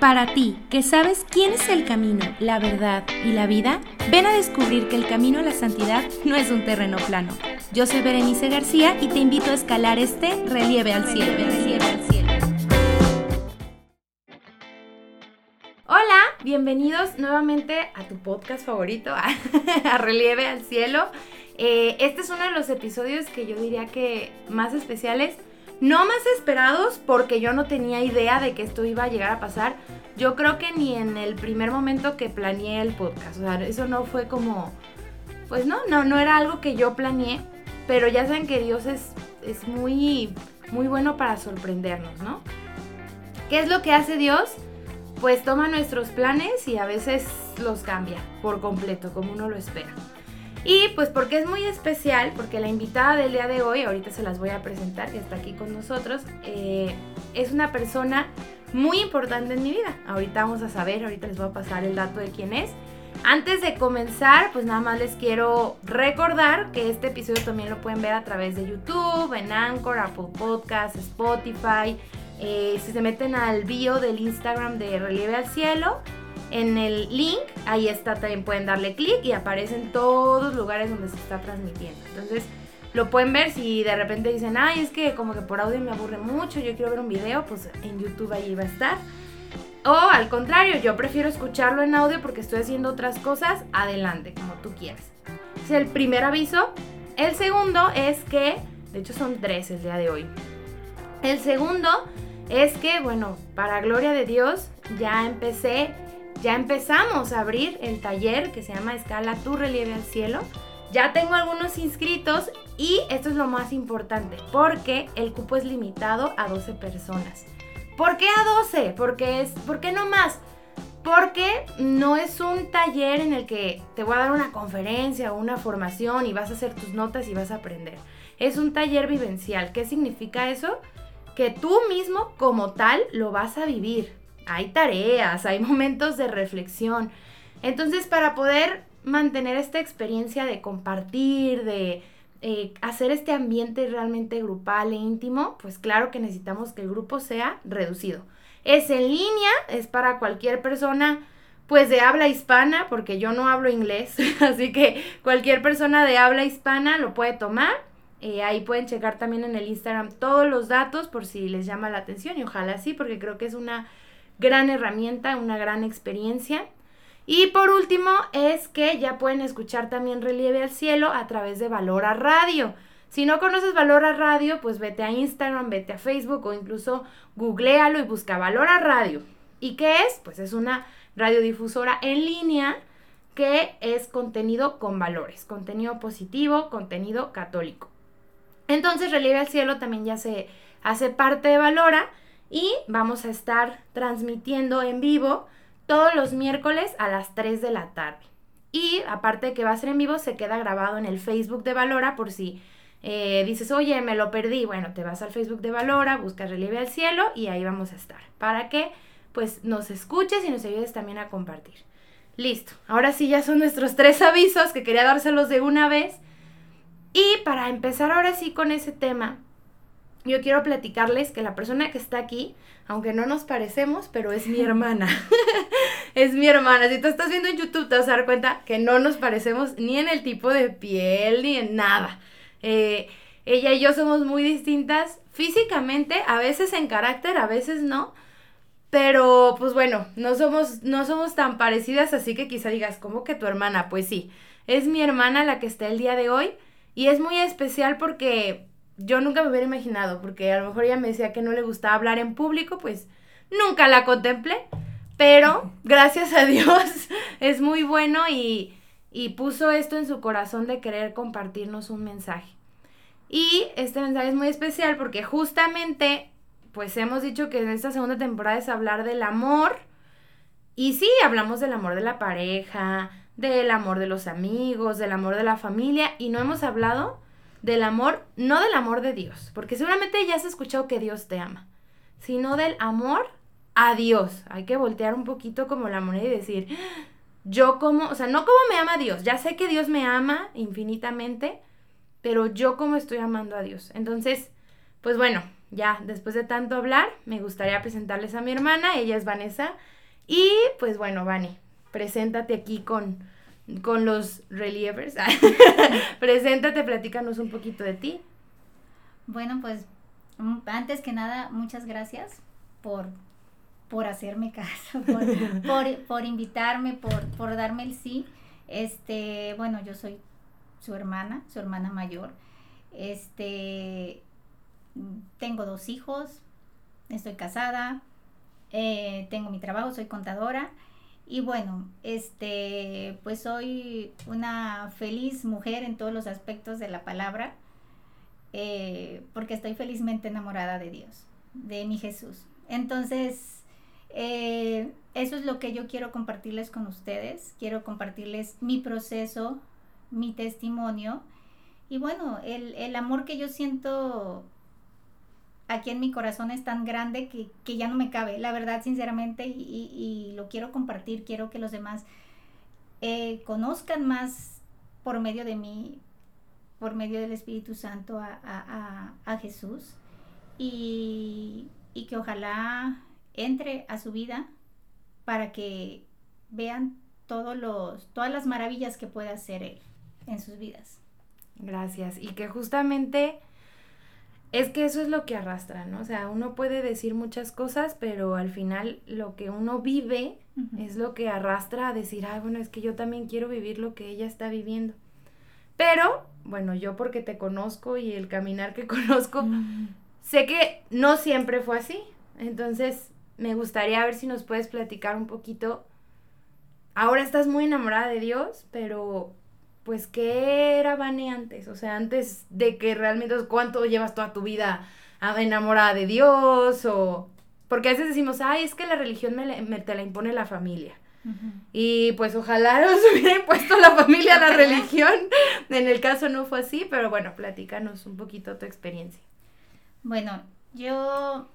Para ti, que sabes quién es el camino, la verdad y la vida, ven a descubrir que el camino a la santidad no es un terreno plano. Yo soy Berenice García y te invito a escalar este relieve al cielo. Hola, bienvenidos nuevamente a tu podcast favorito, a, Relieve al Cielo. Eh, este es uno de los episodios que yo diría que más especiales no más esperados porque yo no tenía idea de que esto iba a llegar a pasar. Yo creo que ni en el primer momento que planeé el podcast. O sea, eso no fue como... Pues no, no, no era algo que yo planeé. Pero ya saben que Dios es, es muy, muy bueno para sorprendernos, ¿no? ¿Qué es lo que hace Dios? Pues toma nuestros planes y a veces los cambia por completo, como uno lo espera. Y pues porque es muy especial, porque la invitada del día de hoy, ahorita se las voy a presentar, que está aquí con nosotros, eh, es una persona muy importante en mi vida. Ahorita vamos a saber, ahorita les voy a pasar el dato de quién es. Antes de comenzar, pues nada más les quiero recordar que este episodio también lo pueden ver a través de YouTube, en Anchor, Apple Podcasts, Spotify. Eh, si se meten al bio del Instagram de Relieve al Cielo, en el link, ahí está, también pueden darle clic y aparecen todos los lugares donde se está transmitiendo. Entonces, lo pueden ver si de repente dicen, ay, es que como que por audio me aburre mucho, yo quiero ver un video, pues en YouTube ahí va a estar. O al contrario, yo prefiero escucharlo en audio porque estoy haciendo otras cosas, adelante, como tú quieras. Es el primer aviso. El segundo es que, de hecho son tres el día de hoy. El segundo es que, bueno, para gloria de Dios, ya empecé ya empezamos a abrir el taller que se llama Escala tu relieve al cielo. Ya tengo algunos inscritos y esto es lo más importante, porque el cupo es limitado a 12 personas. ¿Por qué a 12? Porque es, ¿por qué no más? Porque no es un taller en el que te voy a dar una conferencia o una formación y vas a hacer tus notas y vas a aprender. Es un taller vivencial. ¿Qué significa eso? Que tú mismo como tal lo vas a vivir hay tareas, hay momentos de reflexión. Entonces, para poder mantener esta experiencia de compartir, de eh, hacer este ambiente realmente grupal e íntimo, pues claro que necesitamos que el grupo sea reducido. Es en línea, es para cualquier persona pues de habla hispana, porque yo no hablo inglés, así que cualquier persona de habla hispana lo puede tomar. Eh, ahí pueden checar también en el Instagram todos los datos por si les llama la atención y ojalá sí, porque creo que es una gran herramienta, una gran experiencia. Y por último es que ya pueden escuchar también Relieve al Cielo a través de Valora Radio. Si no conoces Valora Radio, pues vete a Instagram, vete a Facebook o incluso googlealo y busca Valora Radio. ¿Y qué es? Pues es una radiodifusora en línea que es contenido con valores, contenido positivo, contenido católico. Entonces Relieve al Cielo también ya se hace parte de Valora y vamos a estar transmitiendo en vivo todos los miércoles a las 3 de la tarde. Y aparte de que va a ser en vivo, se queda grabado en el Facebook de Valora por si eh, dices, oye, me lo perdí. Bueno, te vas al Facebook de Valora, buscas Relieve al Cielo y ahí vamos a estar. Para que pues nos escuches y nos ayudes también a compartir. Listo, ahora sí ya son nuestros tres avisos que quería dárselos de una vez. Y para empezar ahora sí con ese tema, yo quiero platicarles que la persona que está aquí, aunque no nos parecemos, pero es mi hermana. es mi hermana. Si tú estás viendo en YouTube, te vas a dar cuenta que no nos parecemos ni en el tipo de piel, ni en nada. Eh, ella y yo somos muy distintas físicamente, a veces en carácter, a veces no. Pero, pues bueno, no somos, no somos tan parecidas, así que quizá digas, ¿cómo que tu hermana? Pues sí, es mi hermana la que está el día de hoy. Y es muy especial porque yo nunca me hubiera imaginado, porque a lo mejor ella me decía que no le gustaba hablar en público, pues nunca la contemplé, pero gracias a Dios es muy bueno y, y puso esto en su corazón de querer compartirnos un mensaje. Y este mensaje es muy especial porque justamente, pues hemos dicho que en esta segunda temporada es hablar del amor. Y sí, hablamos del amor de la pareja, del amor de los amigos, del amor de la familia, y no hemos hablado del amor, no del amor de Dios, porque seguramente ya has escuchado que Dios te ama, sino del amor a Dios. Hay que voltear un poquito como la moneda y decir, yo como, o sea, no como me ama Dios, ya sé que Dios me ama infinitamente, pero yo como estoy amando a Dios. Entonces, pues bueno, ya después de tanto hablar, me gustaría presentarles a mi hermana, ella es Vanessa. Y pues bueno, Vani, preséntate aquí con, con los relievers. preséntate, platícanos un poquito de ti. Bueno, pues mm, antes que nada, muchas gracias por, por hacerme caso, por, por, invitarme, por, por darme el sí. Este, bueno, yo soy su hermana, su hermana mayor. Este, tengo dos hijos, estoy casada, eh, tengo mi trabajo, soy contadora. Y bueno, este, pues soy una feliz mujer en todos los aspectos de la palabra, eh, porque estoy felizmente enamorada de Dios, de mi Jesús. Entonces, eh, eso es lo que yo quiero compartirles con ustedes. Quiero compartirles mi proceso, mi testimonio. Y bueno, el, el amor que yo siento aquí en mi corazón es tan grande que, que ya no me cabe, la verdad, sinceramente, y, lo quiero compartir, quiero que los demás eh, conozcan más por medio de mí, por medio del Espíritu Santo a, a, a Jesús y, y, que ojalá entre a su vida para que vean todos los, todas las maravillas que puede hacer Él en sus vidas. Gracias. Y que justamente es que eso es lo que arrastra, ¿no? O sea, uno puede decir muchas cosas, pero al final lo que uno vive es lo que arrastra a decir, ay, bueno, es que yo también quiero vivir lo que ella está viviendo. Pero, bueno, yo porque te conozco y el caminar que conozco, sé que no siempre fue así. Entonces, me gustaría ver si nos puedes platicar un poquito. Ahora estás muy enamorada de Dios, pero pues, ¿qué era Vane antes? O sea, antes de que realmente, ¿cuánto llevas toda tu vida enamorada de Dios? O... Porque a veces decimos, ay, es que la religión me, te la impone la familia. Y pues ojalá nos hubiera impuesto la familia la religión. En el caso no fue así, pero bueno, platícanos un poquito tu experiencia. Bueno, yo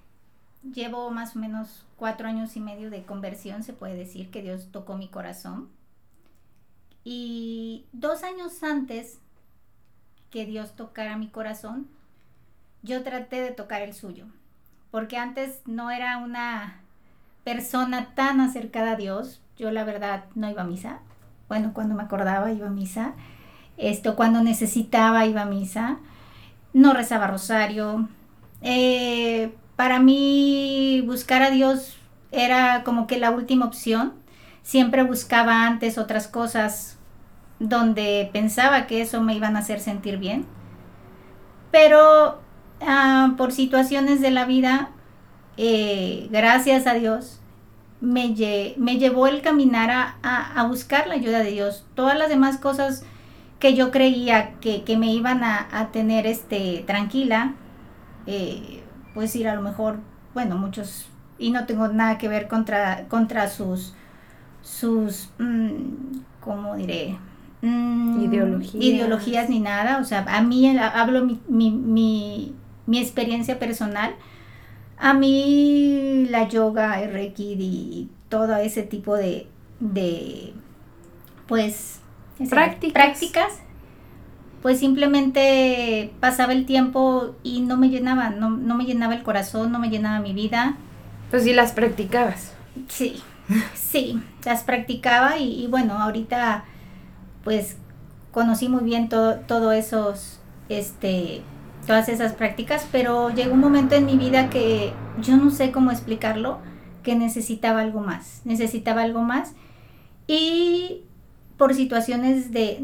llevo más o menos cuatro años y medio de conversión, se puede decir que Dios tocó mi corazón y dos años antes que Dios tocara mi corazón, yo traté de tocar el suyo, porque antes no era una persona tan acercada a Dios. Yo la verdad no iba a misa. Bueno, cuando me acordaba iba a misa. Esto, cuando necesitaba iba a misa. No rezaba rosario. Eh, para mí buscar a Dios era como que la última opción siempre buscaba antes otras cosas donde pensaba que eso me iban a hacer sentir bien. Pero ah, por situaciones de la vida, eh, gracias a Dios, me, me, llevó el caminar a, buscar la ayuda de Dios. Todas las demás cosas que yo creía que, me iban a, tener este, tranquila, eh, pues ir a lo mejor, bueno, muchos, y no tengo nada que ver contra, contra sus sus, mm, ¿cómo diré? Mm, ideologías. ideologías ni nada. O sea, a mí hablo mi, mi, mi, experiencia personal. A mí la yoga, el reiki y todo ese tipo de, de pues, prácticas. prácticas. pues simplemente pasaba el tiempo y no me llenaba, no, no me llenaba el corazón, no me llenaba mi vida. Pues sí las practicabas. Sí, Sí, las practicaba y, bueno, ahorita pues conocí muy bien todo, todo esos, este, todas esas prácticas, pero llegó un momento en mi vida que yo no sé cómo explicarlo, que necesitaba algo más, necesitaba algo más. Y por situaciones de,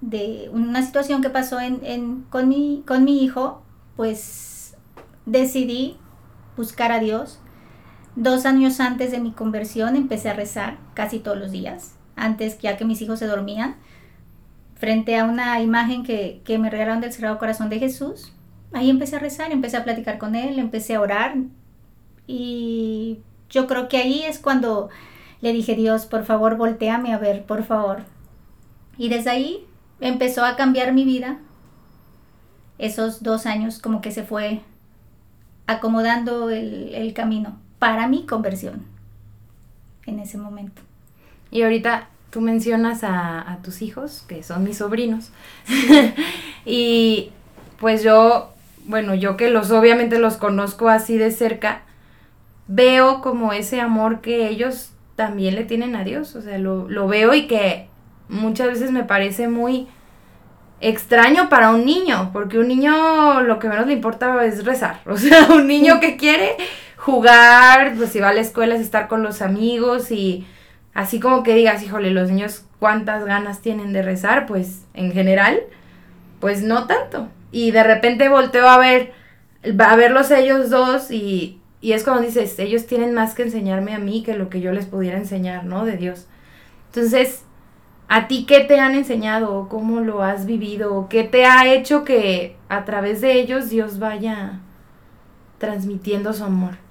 de, una situación que pasó en, con, mi, con mi hijo, pues decidí buscar a Dios Dos años antes de mi conversión empecé a rezar casi todos los días, antes ya que mis hijos se dormían, frente a una imagen que, me regalaron del Sagrado Corazón de Jesús. Ahí empecé a rezar, empecé a platicar con él, empecé a orar y yo creo que ahí es cuando le dije, Dios, por favor, volteame a ver, por favor. Y desde ahí empezó a cambiar mi vida. Esos dos años como que se fue acomodando el, el camino para mi conversión en ese momento. Y ahorita tú mencionas a, tus hijos, que son mis sobrinos, y pues yo bueno, yo que los obviamente los conozco así de cerca, veo como ese amor que ellos también le tienen a Dios, o sea, lo, lo veo y que muchas veces me parece muy extraño para un niño, porque un niño lo que menos le importa es rezar, o sea, un niño que quiere jugar, pues si va a la escuela es estar con los amigos y así como que digas, híjole, los niños cuántas ganas tienen de rezar, pues en general, pues no tanto. Y de repente volteo a ver, a verlos ellos dos y, y es como dices, ellos tienen más que enseñarme a mí que lo que yo les pudiera enseñar, ¿no? De Dios. Entonces, ¿A ti qué te han enseñado? ¿Cómo lo has vivido? ¿Qué te ha hecho que a través de ellos Dios vaya transmitiendo su amor?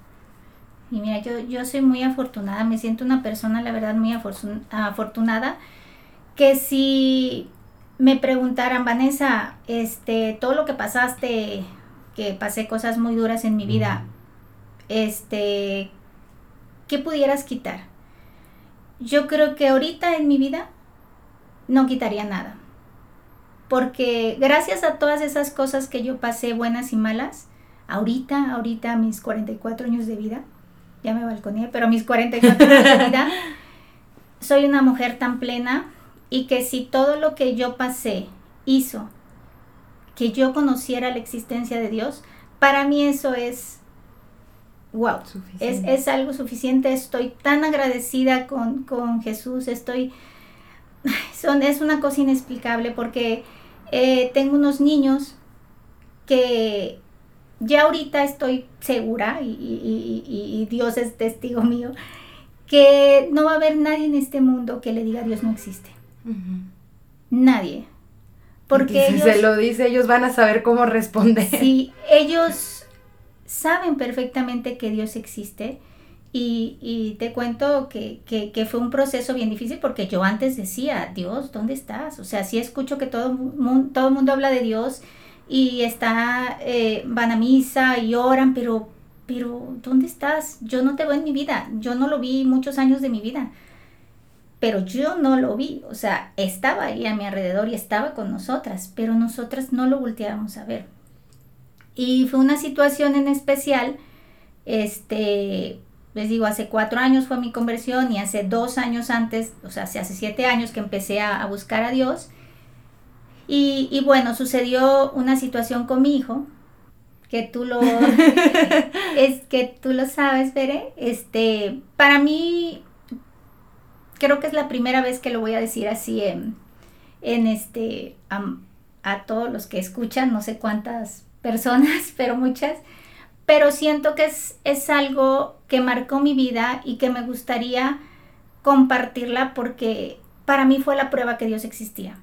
Y mira, yo, yo soy muy afortunada, me siento una persona, la verdad, muy afortunada, que si me preguntaran, Vanessa, este, todo lo que pasaste, que pasé cosas muy duras en mi vida, este, ¿qué pudieras quitar? Yo creo que ahorita en mi vida no quitaría nada. Porque gracias a todas esas cosas que yo pasé, buenas y malas, ahorita, ahorita a mis 44 años de vida, ya me balconé, pero a mis 44 años de vida, soy una mujer tan plena y que si todo lo que yo pasé hizo que yo conociera la existencia de Dios, para mí eso es wow, es, es, algo suficiente. Estoy tan agradecida con, con Jesús, estoy son, es una cosa inexplicable porque eh, tengo unos niños que ya ahorita estoy segura, y, Dios es testigo mío, que no va a haber nadie en este mundo que le diga Dios no existe. Nadie. Porque si se lo dice, ellos van a saber cómo responder. Sí, ellos saben perfectamente que Dios existe y, te cuento que, fue un proceso bien difícil porque yo antes decía, Dios, ¿dónde estás? O sea, sí escucho que todo, todo el mundo habla de Dios y está, eh, van a misa y oran, pero, pero ¿dónde estás? Yo no te veo en mi vida, yo no lo vi muchos años de mi vida, pero yo no lo vi, o sea, estaba ahí a mi alrededor y estaba con nosotras, pero nosotras no lo volteábamos a ver. Y fue una situación en especial, este, les digo, hace cuatro años fue mi conversión y hace dos años antes, o sea, hace siete años que empecé a, buscar a Dios. Y, bueno, sucedió una situación con mi hijo, que tú lo, es que tú lo sabes, Veré. Este, para mí, creo que es la primera vez que lo voy a decir así en, en este, a todos los que escuchan, no sé cuántas personas, pero muchas pero siento que es, es algo que marcó mi vida y que me gustaría compartirla porque para mí fue la prueba que Dios existía.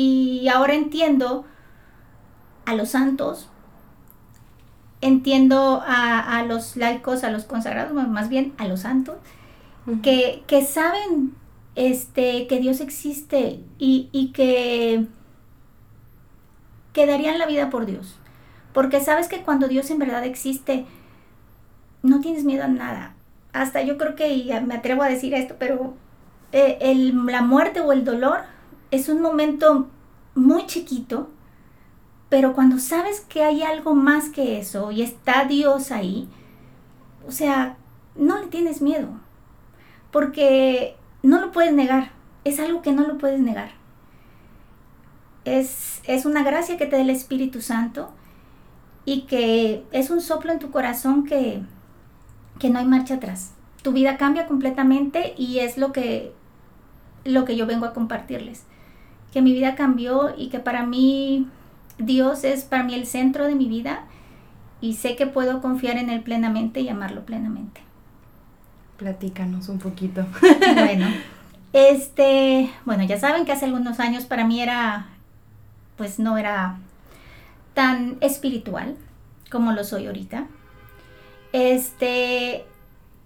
Y ahora entiendo a los santos, entiendo a, los laicos, a los consagrados, más bien a los santos, que, que, saben este, que Dios existe y, y que, que darían la vida por Dios. Porque sabes que cuando Dios en verdad existe, no tienes miedo a nada. Hasta yo creo que, y me atrevo a decir esto, pero eh, el, la muerte o el dolor es un momento muy chiquito, pero cuando sabes que hay algo más que eso y está Dios ahí, o sea, no le tienes miedo, porque no lo puedes negar, es algo que no lo puedes negar. Es, es una gracia que te da el Espíritu Santo y que es un soplo en tu corazón que, que no hay marcha atrás. Tu vida cambia completamente y es lo que, lo que yo vengo a compartirles. Que mi vida cambió y que para mí Dios es para mí el centro de mi vida y sé que puedo confiar en Él plenamente y amarlo plenamente. Platícanos un poquito. Bueno, este, bueno, ya saben que hace algunos años para mí era, pues no era tan espiritual como lo soy ahorita. Este,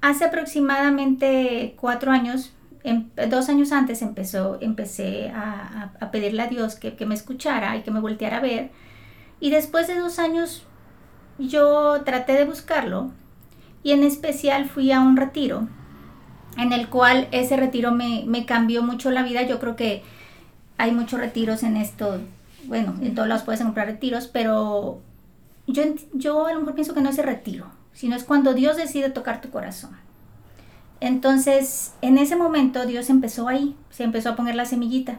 hace aproximadamente cuatro años, em, dos años antes empezó, empecé a, pedirle a Dios que, que, me escuchara y que me volteara a ver. Y después de dos años yo traté de buscarlo y en especial fui a un retiro en el cual ese retiro me, me cambió mucho la vida. Yo creo que hay muchos retiros en esto bueno, en todos lados puedes comprar retiros, pero yo, yo a lo mejor pienso que no es el retiro, sino es cuando Dios decide tocar tu corazón. Entonces, en ese momento Dios empezó ahí, se empezó a poner la semillita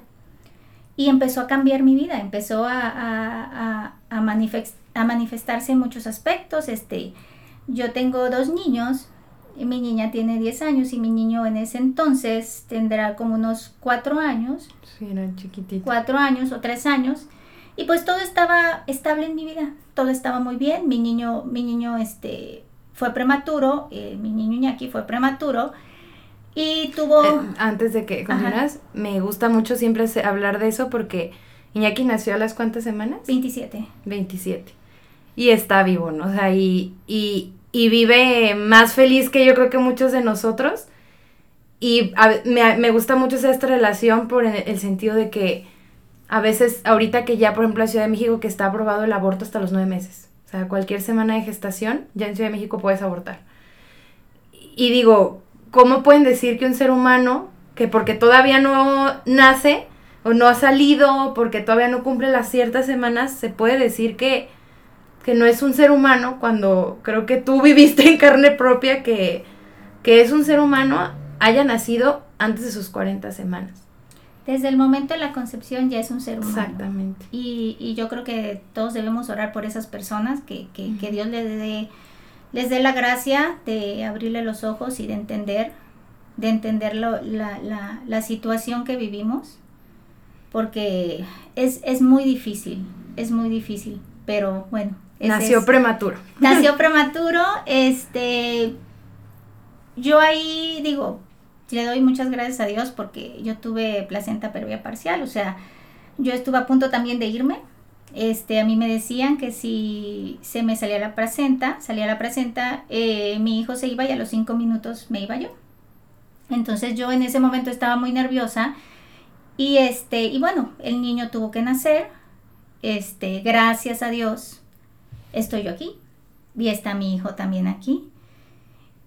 y empezó a cambiar mi vida, empezó a, a, a, manifestarse en muchos aspectos. Este, yo tengo dos niños, y mi niña tiene 10 años y mi niño en ese entonces tendrá como unos 4 años. Sí, eran chiquititos. 4 años o 3 años. Y pues todo estaba estable en mi vida, todo estaba muy bien. Mi niño, mi niño este, fue prematuro, eh, mi niño Iñaki fue prematuro y tuvo... Eh, antes de que continúas, me gusta mucho siempre hablar de eso porque Iñaki nació a las cuántas semanas? 27. 27. Y está vivo, ¿no? O sea, y, y, y vive más feliz que yo creo que muchos de nosotros. Y me, me, gusta mucho esta relación por el, sentido de que a veces, ahorita que ya, por ejemplo, en Ciudad de México, que está aprobado el aborto hasta los nueve meses. Sea, cualquier semana de gestación, ya en Ciudad de México puedes abortar. Y digo, ¿cómo pueden decir que un ser humano, que porque todavía no nace o no ha salido, porque todavía no cumple las ciertas semanas, se puede decir que, que no es un ser humano cuando creo que tú viviste en carne propia que, que es un ser humano haya nacido antes de sus 40 semanas? Desde el momento de la concepción ya es un ser humano. Exactamente. Y, y yo creo que todos debemos orar por esas personas, que, que, que Dios le dé les dé la gracia de abrirle los ojos y de entender, de entender la, la, la, situación que vivimos, porque es, es, muy difícil, es muy difícil, pero bueno. Nació prematuro. Nació prematuro, este, yo ahí digo, le doy muchas gracias a Dios porque yo tuve placenta previa parcial, o sea, yo estuve a punto también de irme, este, a mí me decían que si se me salía la placenta, salía la placenta, eh, mi hijo se iba y a los cinco minutos me iba yo. Entonces yo en ese momento estaba muy nerviosa y este, y bueno, el niño tuvo que nacer. Este, gracias a Dios, estoy yo aquí. Y está mi hijo también aquí.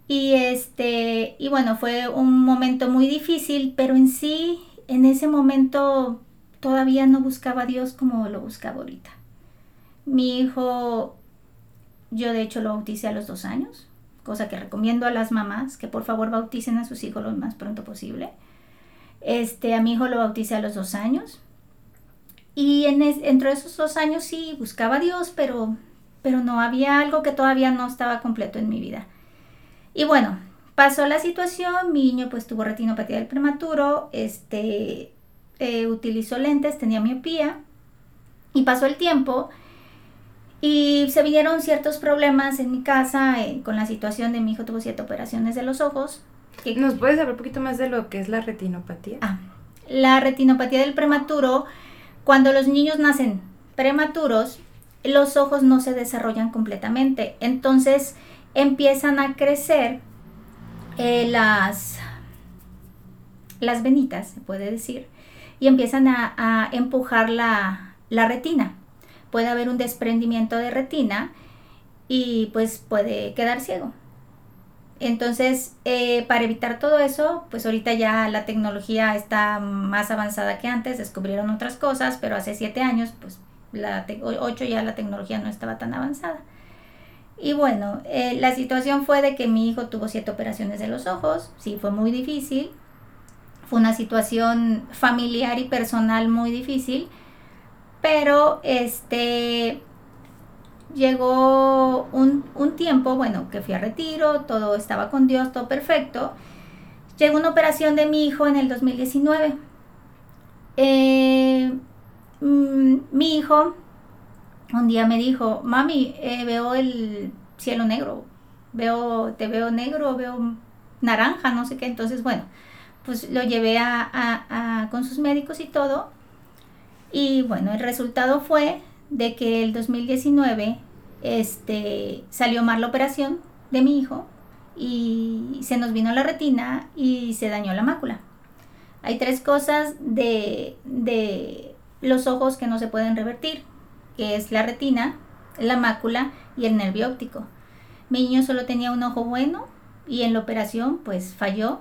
Y este, y bueno, fue un momento muy difícil, pero en sí, en ese momento todavía no buscaba a Dios como lo buscaba ahorita. Mi hijo, yo de hecho lo bauticé a los dos años, cosa que recomiendo a las mamás que por favor bauticen a sus hijos lo más pronto posible. Este, a mi hijo lo bauticé a los dos años. Y en dentro de esos dos años sí buscaba a Dios, pero, pero no había algo que todavía no estaba completo en mi vida. Y bueno, pasó la situación, mi niño pues tuvo retinopatía del prematuro, este, eh, utilizó lentes, tenía miopía y pasó el tiempo y se vinieron ciertos problemas en mi casa eh, con la situación de mi hijo tuvo siete operaciones de los ojos. ¿Nos puedes saber un poquito más de lo que es la retinopatía? Ah, la retinopatía del prematuro, cuando los niños nacen prematuros, los ojos no se desarrollan completamente. Entonces empiezan a crecer eh, las, las venitas, se puede decir, y empiezan a, empujar la, retina. Puede haber un desprendimiento de retina y pues puede quedar ciego. Entonces, eh, para evitar todo eso, pues ahorita ya la tecnología está más avanzada que antes, descubrieron otras cosas, pero hace siete años, pues la ocho ya la tecnología no estaba tan avanzada. Y bueno, eh, la situación fue de que mi hijo tuvo siete operaciones de los ojos, sí, fue muy difícil, fue una situación familiar y personal muy difícil, pero este llegó un, tiempo, bueno, que fui a retiro, todo estaba con Dios, todo perfecto. Llegó una operación de mi hijo en el 2019. Eh, mm, mi hijo un día me dijo, mami, eh, veo el cielo negro, veo, te veo negro, veo naranja, no sé qué. Entonces, bueno, pues lo llevé a, con sus médicos y todo. Y bueno, el resultado fue de que el 2019 este, salió mal la operación de mi hijo y se nos vino la retina y se dañó la mácula. Hay tres cosas de, de los ojos que no se pueden revertir, que es la retina, la mácula y el nervio óptico. Mi niño solo tenía un ojo bueno y en la operación pues falló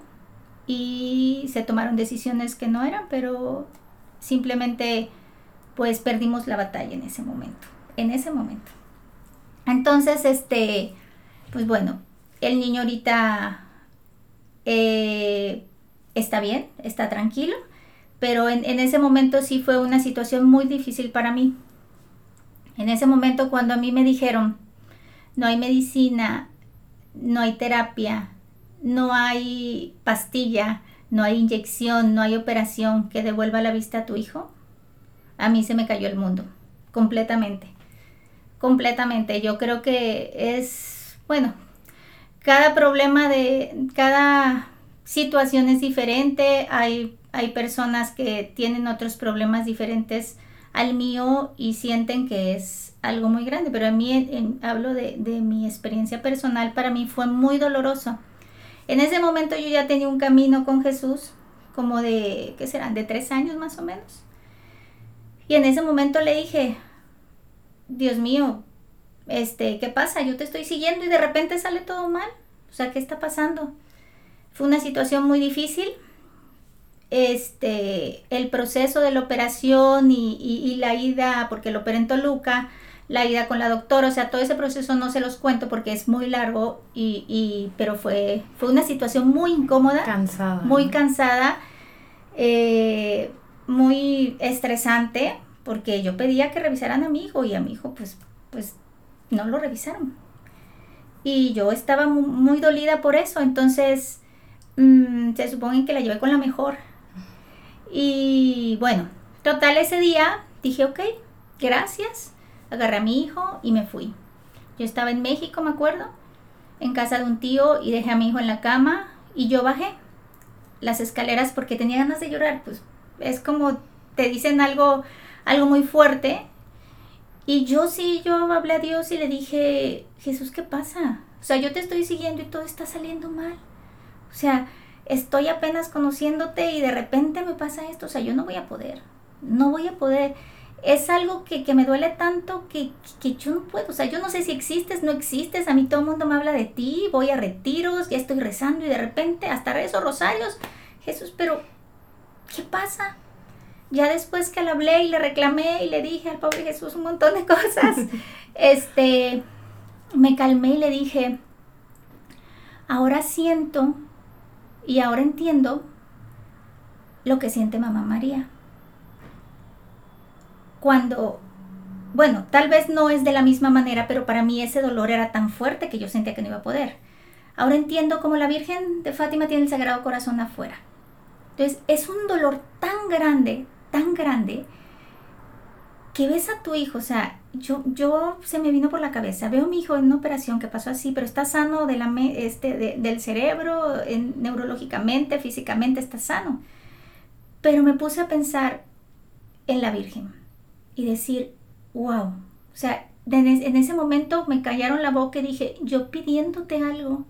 y se tomaron decisiones que no eran, pero simplemente pues perdimos la batalla en ese momento, en ese momento. Entonces, este, pues bueno, el niño ahorita eh, está bien, está tranquilo, pero en, en, ese momento sí fue una situación muy difícil para mí. En ese momento cuando a mí me dijeron, no hay medicina, no hay terapia, no hay pastilla, no hay inyección, no hay operación que devuelva la vista a tu hijo, a mí se me cayó el mundo, completamente, completamente. Yo creo que es, bueno, cada problema de, cada situación es diferente, hay, hay personas que tienen otros problemas diferentes al mío y sienten que es algo muy grande, pero a mí hablo de, de mi experiencia personal, para mí fue muy doloroso en ese momento yo ya tenía un camino con Jesús, como de, ¿qué serán? De tres años más o menos. Y en ese momento le dije, Dios mío, este, ¿qué pasa? Yo te estoy siguiendo y de repente sale todo mal. O sea, ¿qué está pasando? Fue una situación muy difícil. Este, el proceso de la operación y, y la ida, porque lo operé en Toluca, la ida con la doctora, o sea, todo ese proceso no se los cuento porque es muy largo, y, y pero fue, fue una situación muy incómoda. Cansada. Muy cansada, eh, muy estresante, porque yo pedía que revisaran a mi hijo y a mi hijo pues, pues no lo revisaron. Y yo estaba muy, dolida por eso, entonces mm, se supone que la llevé con la mejor. Y bueno, total ese día dije, ok, gracias agarré a mi hijo y me fui. Yo estaba en México, me acuerdo, en casa de un tío y dejé a mi hijo en la cama y yo bajé las escaleras porque tenía ganas de llorar, pues es como te dicen algo algo muy fuerte y yo sí yo hablé a Dios y le dije, "Jesús, ¿qué pasa? O sea, yo te estoy siguiendo y todo está saliendo mal." O sea, estoy apenas conociéndote y de repente me pasa esto, o sea, yo no voy a poder. No voy a poder es algo que, me duele tanto que, que, yo no puedo, o sea, yo no sé si existes, no existes, a mí todo el mundo me habla de ti, voy a retiros, ya estoy rezando y de repente hasta rezo rosarios, Jesús, pero ¿qué pasa? Ya después que le hablé y le reclamé y le dije al pobre Jesús un montón de cosas, este, me calmé y le dije, ahora siento y ahora entiendo lo que siente mamá María cuando, bueno, tal vez no es de la misma manera, pero para mí ese dolor era tan fuerte que yo sentía que no iba a poder. Ahora entiendo cómo la Virgen de Fátima tiene el Sagrado Corazón afuera. Entonces, es un dolor tan grande, tan grande, que ves a tu hijo, o sea, yo, se me vino por la cabeza, veo a mi hijo en una operación que pasó así, pero está sano de este, del cerebro, neurológicamente, físicamente está sano. Pero me puse a pensar en la Virgen y decir, wow, o sea, en ese momento me callaron la boca y dije, yo pidiéndote algo,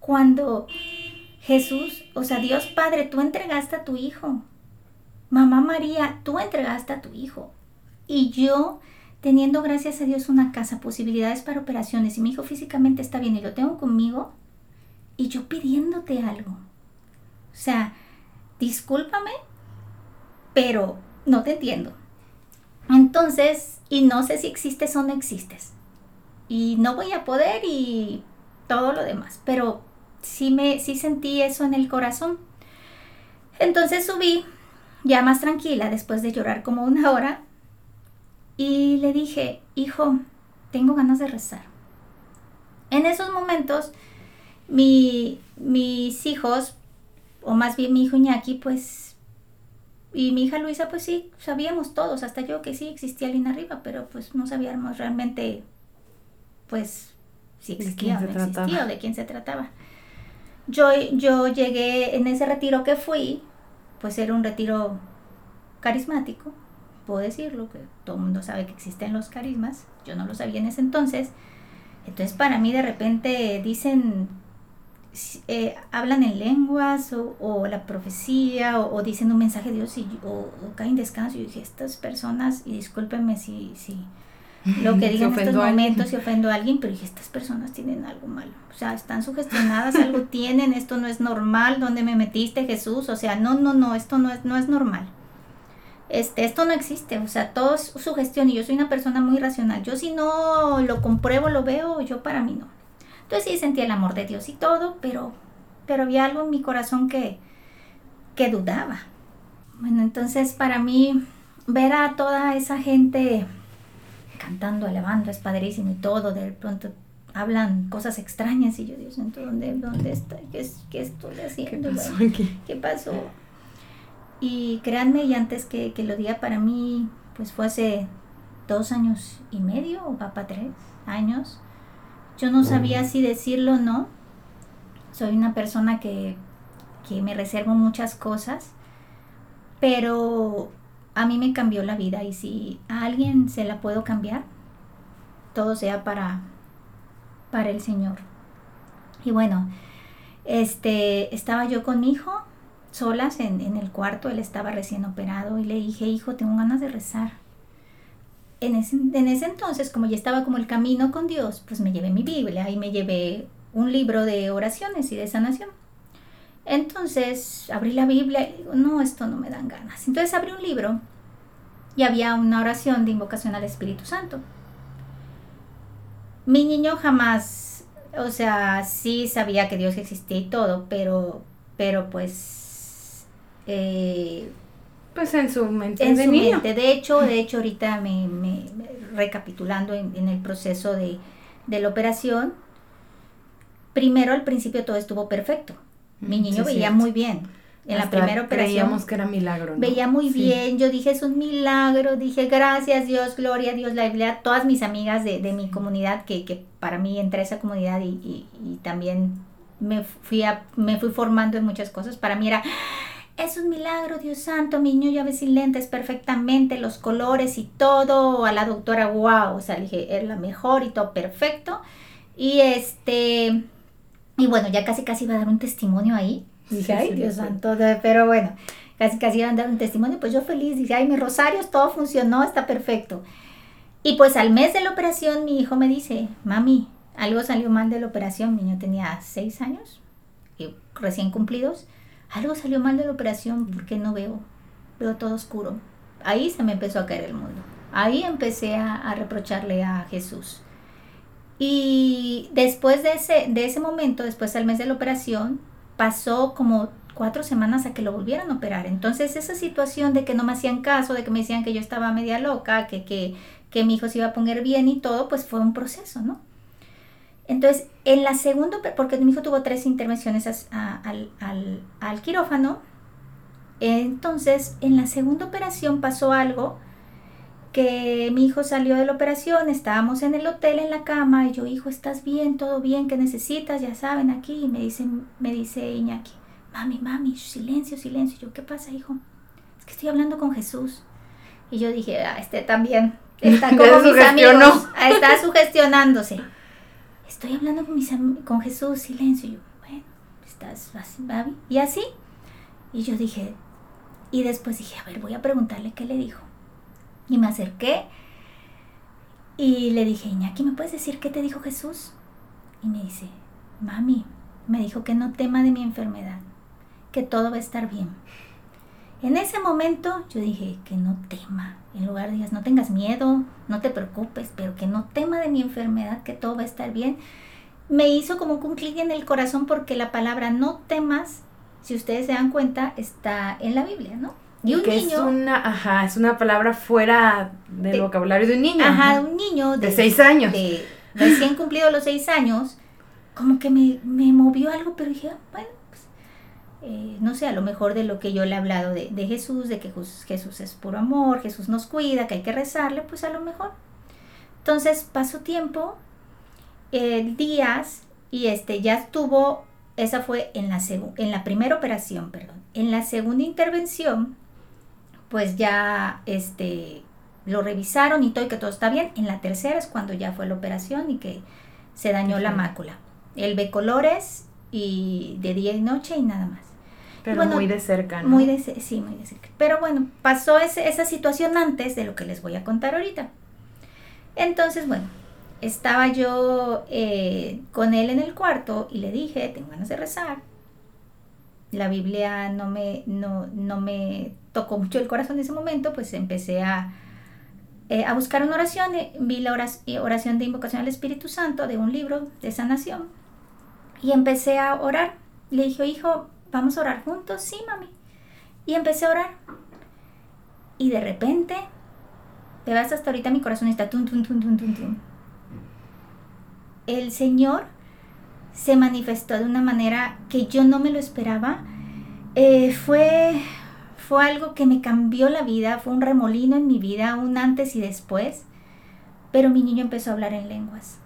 cuando Jesús, o sea, Dios Padre, tú entregaste a tu hijo, mamá María, tú entregaste a tu hijo, y yo teniendo gracias a Dios una casa, posibilidades para operaciones, y mi hijo físicamente está bien y lo tengo conmigo, y yo pidiéndote algo. O sea, discúlpame, pero no te entiendo. Entonces, y no sé si existes o no existes. Y no voy a poder y todo lo demás. Pero sí, me, sí sentí eso en el corazón. Entonces subí, ya más tranquila, después de llorar como una hora. Y le dije, hijo, tengo ganas de rezar. En esos momentos, mi, mis hijos, o más bien mi hijo Iñaki, pues y mi hija Luisa, pues sí, sabíamos todos, hasta yo que sí existía Lina Arriba, pero pues no sabíamos realmente, pues, si existía o no existía o de quién se trataba. Yo, yo llegué en ese retiro que fui, pues era un retiro carismático, puedo decirlo, que todo el mundo sabe que existen los carismas, yo no lo sabía en ese entonces. Entonces para mí de repente dicen eh, hablan en lenguas o, la profecía o, dicen un mensaje de Dios y, o, caen descanso. Y dije, estas personas, y discúlpenme si, si lo que digan en estos momentos si ofendo a alguien, pero dije, estas personas tienen algo malo. O sea, están sugestionadas, algo tienen, esto no es normal, ¿dónde me metiste Jesús? O sea, no, no, no, esto no es, no es normal. Este, esto no existe, o sea, todo es sugestión y yo soy una persona muy racional. Yo si no lo compruebo, lo veo, yo para mí no. Entonces sí sentí el amor de Dios y todo, pero, pero había algo en mi corazón que, que dudaba. Bueno, entonces para mí ver a toda esa gente cantando, alabando, es padrísimo y todo, de pronto hablan cosas extrañas y yo Dios ¿dónde, dónde estoy? ¿Qué, ¿Qué, estoy haciendo? ¿Qué pasó aquí? ¿Qué pasó? Y créanme, y antes que, que, lo diga para mí, pues fue hace dos años y medio, o papá tres años. Yo no sabía si decirlo o no. Soy una persona que, que me reservo muchas cosas, pero a mí me cambió la vida y si a alguien se la puedo cambiar, todo sea para, para el Señor. Y bueno, este, estaba yo con mi hijo, solas en, en, el cuarto, él estaba recién operado y le dije, hijo, tengo ganas de rezar. En ese, en ese entonces, como ya estaba como el camino con Dios, pues me llevé mi Biblia y me llevé un libro de oraciones y de sanación. Entonces abrí la Biblia y digo, no, esto no me dan ganas. Entonces abrí un libro y había una oración de invocación al Espíritu Santo. Mi niño jamás, o sea, sí sabía que Dios existía y todo, pero, pero pues... Eh, pues en su mente. En de su niño. mente. De hecho, de hecho ahorita me, me recapitulando en, en, el proceso de, de la operación, primero al principio todo estuvo perfecto. Mi niño sí, veía cierto. muy bien. En Hasta la primera operación. Creíamos que era milagro. ¿no? Veía muy sí. bien. Yo dije, es un milagro. Dije, gracias Dios, gloria a Dios. La Biblia, todas mis amigas de, de mi comunidad, que, que, para mí entré a esa comunidad y, y, y también me fui, a, me fui formando en muchas cosas. Para mí era, es un milagro, Dios santo. Mi niño ya ve sin lentes perfectamente, los colores y todo. A la doctora, wow. O sea, dije, es la mejor y todo perfecto. Y este. Y bueno, ya casi casi iba a dar un testimonio ahí. Dije, sí, ay, sí, Dios sí. santo, pero bueno, casi casi iban a dar un testimonio, pues yo feliz, dije, ay, mis rosarios, todo funcionó, está perfecto. Y pues al mes de la operación, mi hijo me dice, mami, algo salió mal de la operación, mi niño tenía seis años, y recién cumplidos, algo salió mal de la operación, porque no veo, veo todo oscuro. Ahí se me empezó a caer el mundo, ahí empecé a, reprocharle a Jesús. Y después de ese, de ese momento, después del mes de la operación, pasó como cuatro semanas a que lo volvieran a operar. Entonces esa situación de que no me hacían caso, de que me decían que yo estaba media loca, que, que, que mi hijo se iba a poner bien y todo, pues fue un proceso, ¿no? Entonces, en la segunda, porque mi hijo tuvo tres intervenciones a, a, al, al, al quirófano, entonces en la segunda operación pasó algo que mi hijo salió de la operación, estábamos en el hotel en la cama y yo, hijo, ¿estás bien? ¿Todo bien? ¿Qué necesitas? Ya saben, aquí. Y me dice, me dice Iñaki, mami, mami, silencio, silencio. Y yo, ¿qué pasa, hijo? Es que estoy hablando con Jesús. Y yo dije, ah, este también está como mis amigos, está sugestionándose. Estoy hablando con, mis con Jesús, silencio. Y yo, bueno, estás así, baby. Y así. Y yo dije, y después dije, a ver, voy a preguntarle qué le dijo. Y me acerqué y le dije, Iñaki, ¿me puedes decir qué te dijo Jesús? Y me dice, mami, me dijo que no tema de mi enfermedad, que todo va a estar bien. En ese momento yo dije, que no tema. En lugar de digas, no tengas miedo, no te preocupes, pero que no tema de mi enfermedad, que todo va a estar bien. Me hizo como un clic en el corazón porque la palabra no temas, si ustedes se dan cuenta, está en la Biblia, ¿no? Y un que niño. Es una, ajá, es una palabra fuera del de, vocabulario de un niño. Ajá, de un niño. De, de seis años. De, recién cumplido los seis años, como que me, me movió algo, pero dije, bueno, pues, eh, no sé, a lo mejor de lo que yo le he hablado de, de Jesús, de que Jesús es puro amor, Jesús nos cuida, que hay que rezarle, pues a lo mejor. Entonces pasó tiempo, eh, días, y este ya estuvo, esa fue en la, en la primera operación, perdón. En la segunda intervención, pues ya este, lo revisaron y todo y que todo está bien. En la tercera es cuando ya fue la operación y que se dañó la mácula. Él ve colores y de día y noche y nada más. Pero bueno, muy de cerca, ¿no? Muy de, sí, muy de cerca. Pero bueno, pasó ese, esa situación antes de lo que les voy a contar ahorita. Entonces, bueno, estaba yo eh, con él en el cuarto y le dije, tengo ganas de rezar. la Biblia no me, no, no me tocó mucho el corazón en ese momento, pues empecé a, eh, a buscar una oración, eh, vi la oración de invocación al Espíritu Santo de un libro de sanación y empecé a orar. Le dije, hijo, vamos a orar juntos, sí, mami. Y empecé a orar. Y de repente, te vas hasta ahorita mi corazón está tum, tum, tum, tum, tum, tum. El Señor se manifestó de una manera que yo no me lo esperaba. Eh, fue, fue algo que me cambió la vida, fue un remolino en mi vida, un antes y después. Pero mi niño empezó a hablar en lenguas.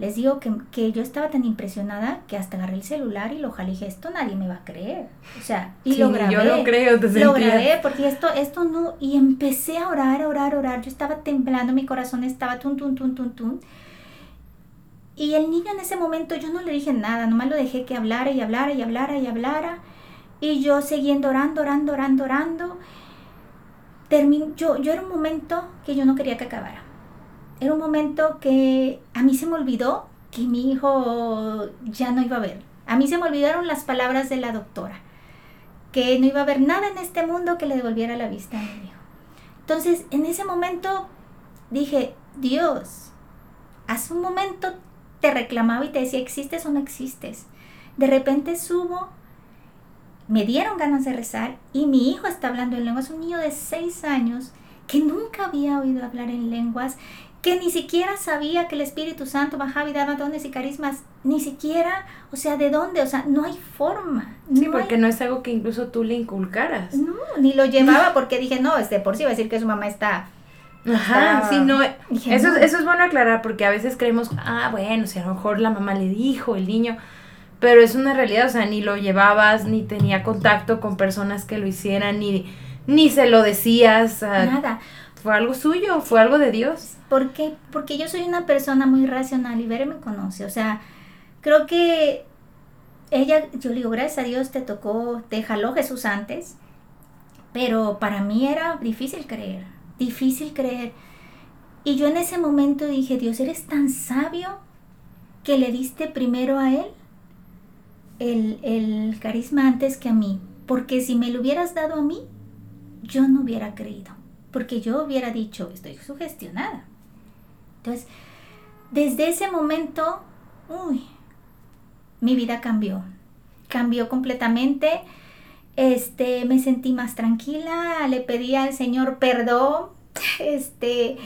Les digo que, yo estaba tan impresionada que hasta agarré el celular y lo jalé y dije, esto nadie me va a creer. O sea, y lo grabé. Yo lo creo, te Lo grabé porque esto, esto no, y empecé a orar, orar, orar. Yo estaba temblando, mi corazón estaba tum, tum, tum, tum, tum. Y el niño en ese momento yo no le dije nada, nomás lo dejé que hablara y hablara y hablara y hablara. Y yo siguiendo orando, orando, orando, orando. Termin yo, yo era un momento que yo no quería que acabara era un momento que a mí se me olvidó que mi hijo ya no iba a ver. A mí se me olvidaron las palabras de la doctora, que no iba a haber nada en este mundo que le devolviera la vista a mi hijo. Entonces, en ese momento dije, Dios, hace un momento te reclamaba y te decía, ¿existes o no existes? De repente subo, me dieron ganas de rezar y mi hijo está hablando en lenguas, un niño de seis años que nunca había oído hablar en lenguas que ni siquiera sabía que el Espíritu Santo bajaba y daba dones y carismas, ni siquiera, o sea, ¿de dónde? O sea, no hay forma. Sí, porque no es algo que incluso tú le inculcaras. No, ni lo llevaba porque dije, no, este, por sí va a decir que su mamá está... Ajá, sí, no, eso, eso es bueno aclarar porque a veces creemos, ah, bueno, si a lo mejor la mamá le dijo, el niño, pero es una realidad, o sea, ni lo llevabas, ni tenía contacto con personas que lo hicieran, ni, ni se lo decías. Nada. Fue algo suyo, fue algo de Dios. ¿Por qué? Porque yo soy una persona muy racional y Bere me conoce. O sea, creo que ella, yo le digo, gracias a Dios te tocó, te jaló Jesús antes, pero para mí era difícil creer, difícil creer. Y yo en ese momento dije, Dios, eres tan sabio que le diste primero a Él el, el carisma antes que a mí, porque si me lo hubieras dado a mí, yo no hubiera creído, porque yo hubiera dicho, estoy sugestionada. Entonces, desde ese momento, uy, mi vida cambió. Cambió completamente. Este, me sentí más tranquila, le pedí al Señor perdón. Este,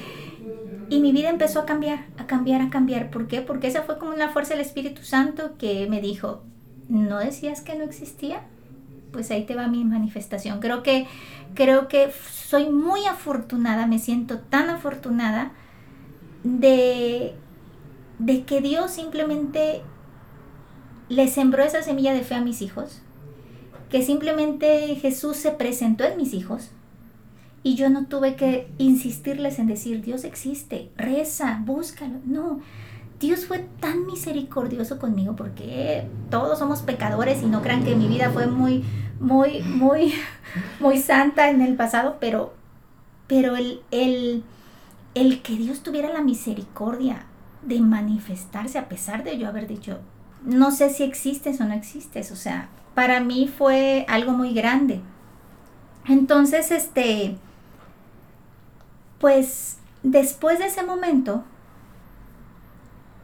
y mi vida empezó a cambiar, a cambiar, a cambiar. ¿Por qué? Porque esa fue como una fuerza del Espíritu Santo que me dijo, ¿no decías que no existía? Pues ahí te va mi manifestación. Creo que, creo que soy muy afortunada, me siento tan afortunada de, de que Dios simplemente le sembró esa semilla de fe a mis hijos, que simplemente Jesús se presentó en mis hijos y yo no tuve que insistirles en decir, Dios existe, reza, búscalo. No, Dios fue tan misericordioso conmigo porque todos somos pecadores y no crean que mi vida fue muy, muy, muy, muy santa en el pasado, pero, pero el, el, el que Dios tuviera la misericordia de manifestarse a pesar de yo haber dicho, no sé si existes o no existes, o sea, para mí fue algo muy grande. Entonces, este, pues después de ese momento,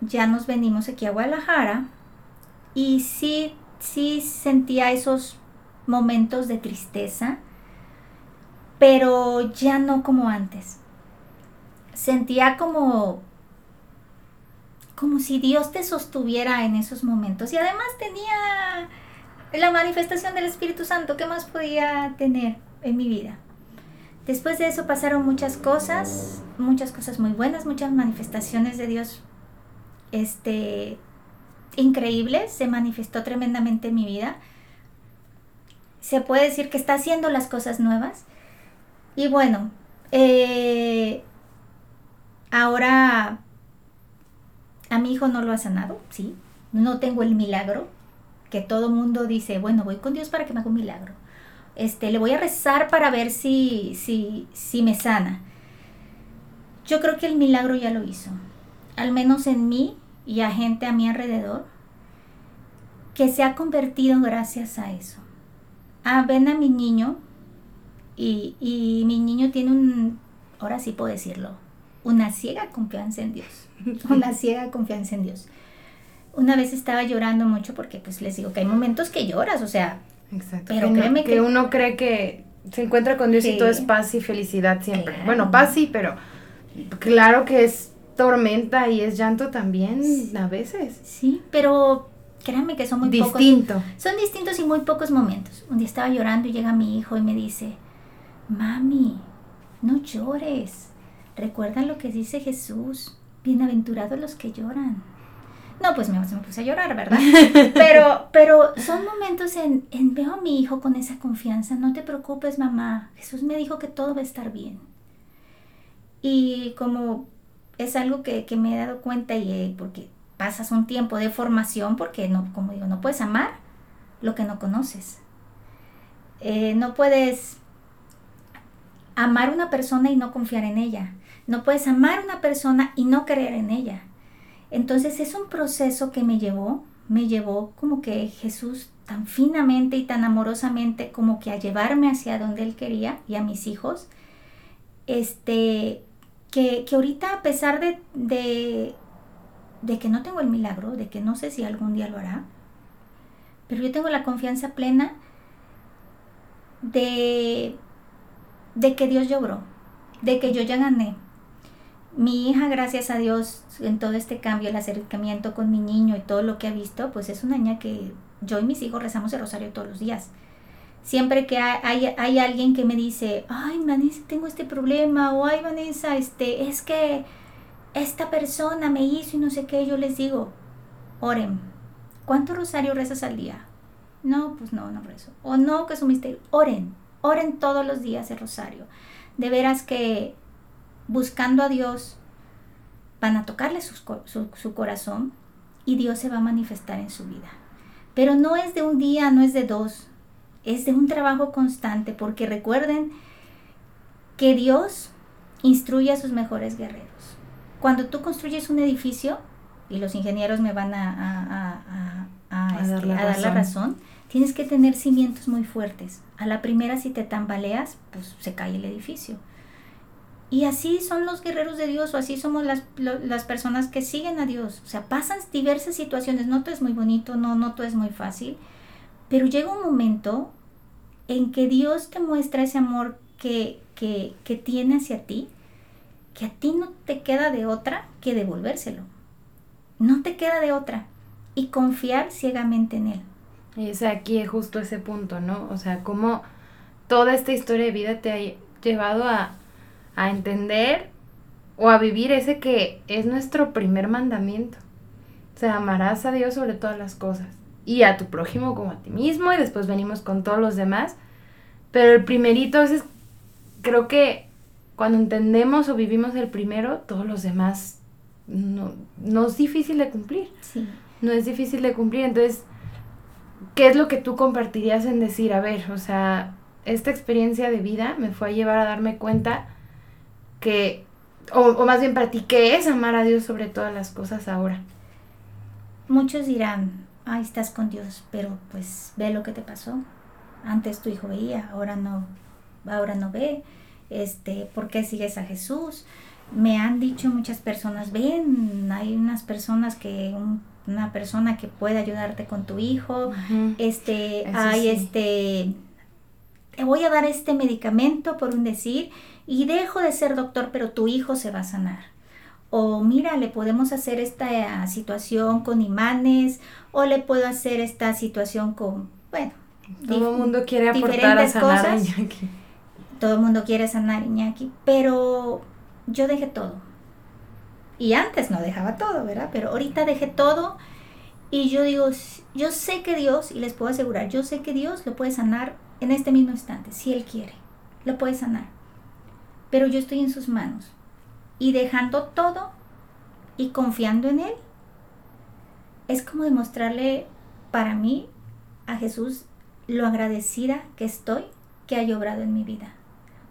ya nos venimos aquí a Guadalajara y sí, sí sentía esos momentos de tristeza, pero ya no como antes sentía como como si Dios te sostuviera en esos momentos y además tenía la manifestación del Espíritu Santo, ¿qué más podía tener en mi vida? Después de eso pasaron muchas cosas, muchas cosas muy buenas, muchas manifestaciones de Dios este increíbles, se manifestó tremendamente en mi vida. Se puede decir que está haciendo las cosas nuevas. Y bueno, eh, Ahora, a mi hijo no lo ha sanado, sí. No tengo el milagro, que todo mundo dice, bueno, voy con Dios para que me haga un milagro. Este, le voy a rezar para ver si, si, si me sana. Yo creo que el milagro ya lo hizo, al menos en mí y a gente a mi alrededor, que se ha convertido gracias a eso. Ah, ven a mi niño y, y mi niño tiene un, ahora sí puedo decirlo, una ciega confianza en Dios. Una ciega confianza en Dios. Una vez estaba llorando mucho porque pues les digo que hay momentos que lloras, o sea, Exacto. Pero que, no- créeme que que- uno cree que se encuentra con Dios y todo es paz y felicidad siempre. Claro. Bueno, paz sí, pero claro que es tormenta y es llanto también Sí. a veces. sí, pero créanme que son muy pocos. Distinto. Son distintos y muy pocos momentos. Un día estaba llorando y llega mi hijo y me dice, mami, no llores. Recuerda lo que dice Jesús. Bienaventurados los que lloran. No, pues me, me puse a llorar, ¿verdad? Pero, pero son momentos en, en veo a mi hijo con esa confianza. No te preocupes, mamá. Jesús me dijo que todo va a estar bien. Y como es algo que, que me he dado cuenta y eh, porque pasas un tiempo de formación porque no, como digo, no puedes amar lo que no conoces. Eh, no puedes amar una persona y no confiar en ella. No puedes amar una persona y no creer en ella. Entonces es un proceso que me llevó, me llevó como que Jesús tan finamente y tan amorosamente como que a llevarme hacia donde él quería y a mis hijos. Este, que, que ahorita a pesar de, de, que no tengo el milagro, de que no sé si algún día lo hará, pero yo tengo la confianza plena de, de que Dios lloró, de que yo ya gané. Mi hija, gracias a Dios, en todo este cambio, el acercamiento con mi niño y todo lo que ha visto, pues es una niña que yo y mis hijos rezamos el rosario todos los días. Siempre que hay, hay, alguien que me dice, ay, Vanessa, tengo este problema, o ay, Vanessa, este, es que esta persona me hizo y no sé qué, yo les digo, oren. ¿Cuánto rosario rezas al día? No, pues no, no rezo. O no, que es un misterio. Oren, oren todos los días el rosario. De veras que buscando a Dios van a tocarle co- su, su corazón y Dios se va a manifestar en su vida. Pero no es de un día, no es de dos, es de un trabajo constante, porque recuerden que Dios instruye a sus mejores guerreros. Cuando tú construyes un edificio, y los ingenieros me van a, a- a- a- A dar este, la dar la razón. tienes que tener cimientos muy fuertes. A la primera, si te tambaleas, pues se cae el edificio. Y así son los guerreros de Dios, o así somos las, las personas que siguen a Dios. O sea, pasan diversas situaciones, no todo es muy bonito, no, no todo es muy fácil, pero llega un momento en que Dios te muestra ese amor que, que, que tiene hacia ti, que a ti no te queda de otra que devolvérselo. No te queda de otra. Y confiar ciegamente en Él. Y es aquí justo ese punto, ¿no? O sea, cómo toda esta historia de vida te ha llevado a, a entender o a vivir ese que es nuestro primer mandamiento. O sea, amarás a Dios sobre todas las cosas y a tu prójimo como a ti mismo y después venimos con todos los demás. Pero el primerito es, creo que cuando entendemos o vivimos el primero, todos los demás no, no es difícil de cumplir Sí. no es difícil de cumplir. Entonces, ¿qué es lo que tú compartirías en decir, a ver, o sea, esta experiencia de vida me fue a llevar a darme cuenta que, o, o más bien para ti, ¿qué es amar a Dios sobre todas las cosas ahora? Muchos dirán, ay, estás con Dios, pero pues ve lo que te pasó. Antes tu hijo veía, ahora no, ahora no ve. Este, ¿por qué sigues a Jesús? Me han dicho muchas personas, ven, hay unas personas que, un- una persona que puede ayudarte con tu hijo, este, Eso hay sí. este, te voy a dar este medicamento por un decir y dejo de ser doctor, pero tu hijo se va a sanar. O mira, le podemos hacer esta eh, situación con imanes, o le puedo hacer esta situación con, bueno, Todo el mundo quiere aportar a sanar cosas. Iñaki. todo el mundo quiere sanar Iñaki, pero yo dejé todo. Y antes no dejaba todo, ¿verdad? Pero ahorita dejé todo y yo digo, yo sé que Dios, y les puedo asegurar, yo sé que Dios lo puede sanar en este mismo instante, si Él quiere, lo puede sanar. Pero yo estoy en sus manos y dejando todo y confiando en Él, es como demostrarle para mí a Jesús lo agradecida que estoy que haya obrado en mi vida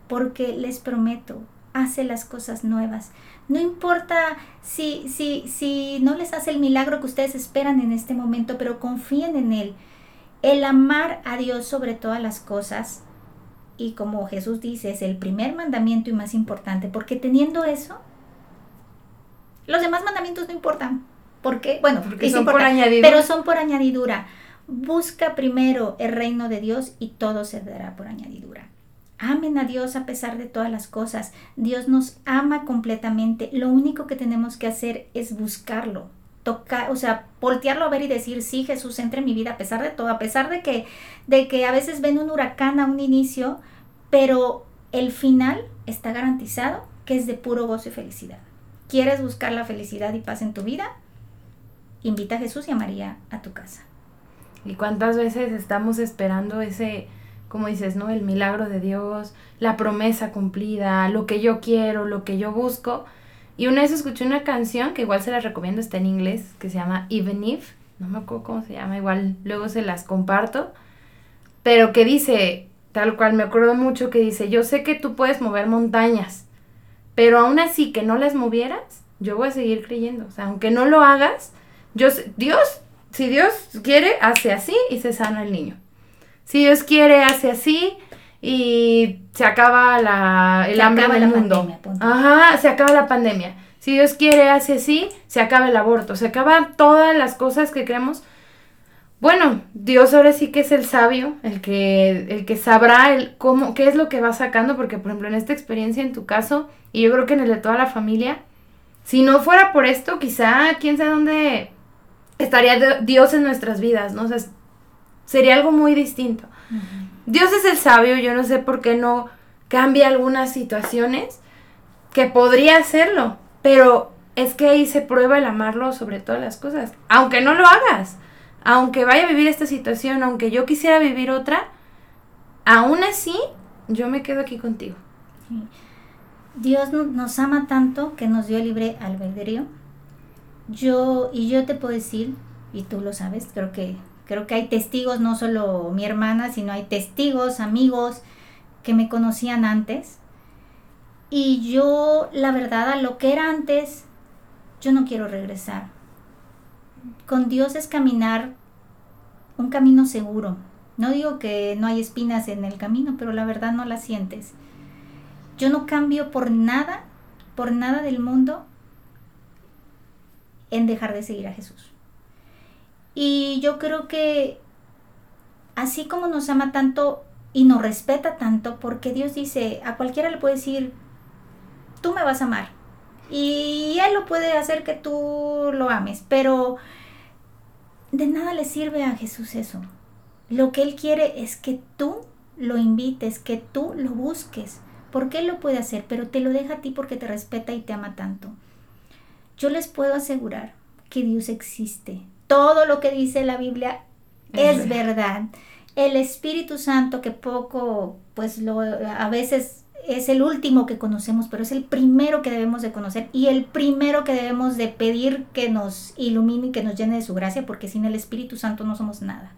porque les prometo hace las cosas nuevas. No importa si, si, si no les hace el milagro que ustedes esperan en este momento, pero confíen en Él. El amar a Dios sobre todas las cosas, y como Jesús dice, es el primer mandamiento y más importante, porque teniendo eso, los demás mandamientos no importan. ¿Por qué? Bueno, porque son por añadidura. Pero son por añadidura. Busca primero el reino de Dios y todo se dará por añadidura. Amen a Dios a pesar de todas las cosas. Dios nos ama completamente. Lo único que tenemos que hacer es buscarlo. Tocar, o sea, voltearlo a ver y decir, sí, Jesús, entra en mi vida a pesar de todo, a pesar de que, de que a veces ven un huracán a un inicio, pero el final está garantizado que es de puro gozo y felicidad. ¿Quieres buscar la felicidad y paz en tu vida? Invita a Jesús y a María a tu casa. ¿Y cuántas veces estamos esperando ese, como dices, ¿no? El milagro de Dios, la promesa cumplida, lo que yo quiero, lo que yo busco. Y una vez escuché una canción que igual se la recomiendo, está en inglés, que se llama Even If, no me acuerdo cómo se llama, igual luego se las comparto, pero que dice, tal cual, me acuerdo mucho que dice, yo sé que tú puedes mover montañas, pero aún así que no las movieras, yo voy a seguir creyendo. O sea, aunque no lo hagas, yo Dios, si Dios quiere, hace así y se sana el niño. Si Dios quiere, hace así y se acaba la, el hambre en el mundo. Ajá, se acaba la pandemia. Si Dios quiere, hace así, se acaba el aborto, se acaban todas las cosas que creemos. Bueno, Dios ahora sí que es el sabio, el que, el que sabrá el cómo, qué es lo que va sacando, porque por ejemplo en esta experiencia, en tu caso, y yo creo que en el de toda la familia, si no fuera por esto, quizá quién sabe dónde estaría Dios en nuestras vidas, ¿no? O sea, sería algo muy distinto. Dios es el sabio, yo no sé por qué no cambia algunas situaciones, que podría hacerlo, pero es que ahí se prueba el amarlo sobre todas las cosas, aunque no lo hagas aunque vaya a vivir esta situación, aunque yo quisiera vivir otra, aún así yo me quedo aquí contigo. Dios nos ama tanto que nos dio libre albedrío. Yo, y yo te puedo decir, y tú lo sabes, creo que, creo que hay testigos, no solo mi hermana, sino hay testigos, amigos que me conocían antes. Y yo, la verdad, a lo que era antes, yo no quiero regresar con Dios es caminar un camino seguro. No digo que no hay espinas en el camino, pero la verdad no las sientes. Yo no cambio por nada, por nada del mundo en dejar de seguir a Jesús. Y yo creo que así como nos ama tanto y nos respeta tanto, porque Dios dice, a cualquiera le puede decir, tú me vas a amar, y Él lo puede hacer que tú lo ames, pero de nada le sirve a Jesús eso. Lo que Él quiere es que tú lo invites, que tú lo busques, porque Él lo puede hacer, pero te lo deja a ti porque te respeta y te ama tanto. Yo les puedo asegurar que Dios existe. Todo lo que dice la Biblia es, verdad. El Espíritu Santo que poco, pues lo a veces es el último que conocemos, pero es el primero que debemos de conocer y el primero que debemos de pedir que nos ilumine y que nos llene de su gracia, porque sin el Espíritu Santo no somos nada.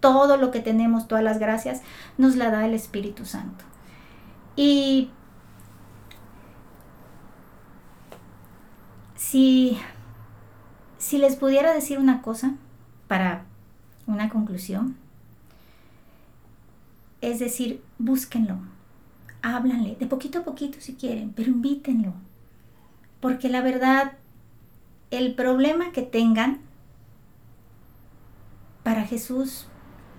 Todo lo que tenemos, todas las gracias, nos la da el Espíritu Santo. Y si, si les pudiera decir una cosa para una conclusión, es decir, búsquenlo háblanle, de poquito a poquito si quieren, pero invítenlo. Porque la verdad, el problema que tengan para Jesús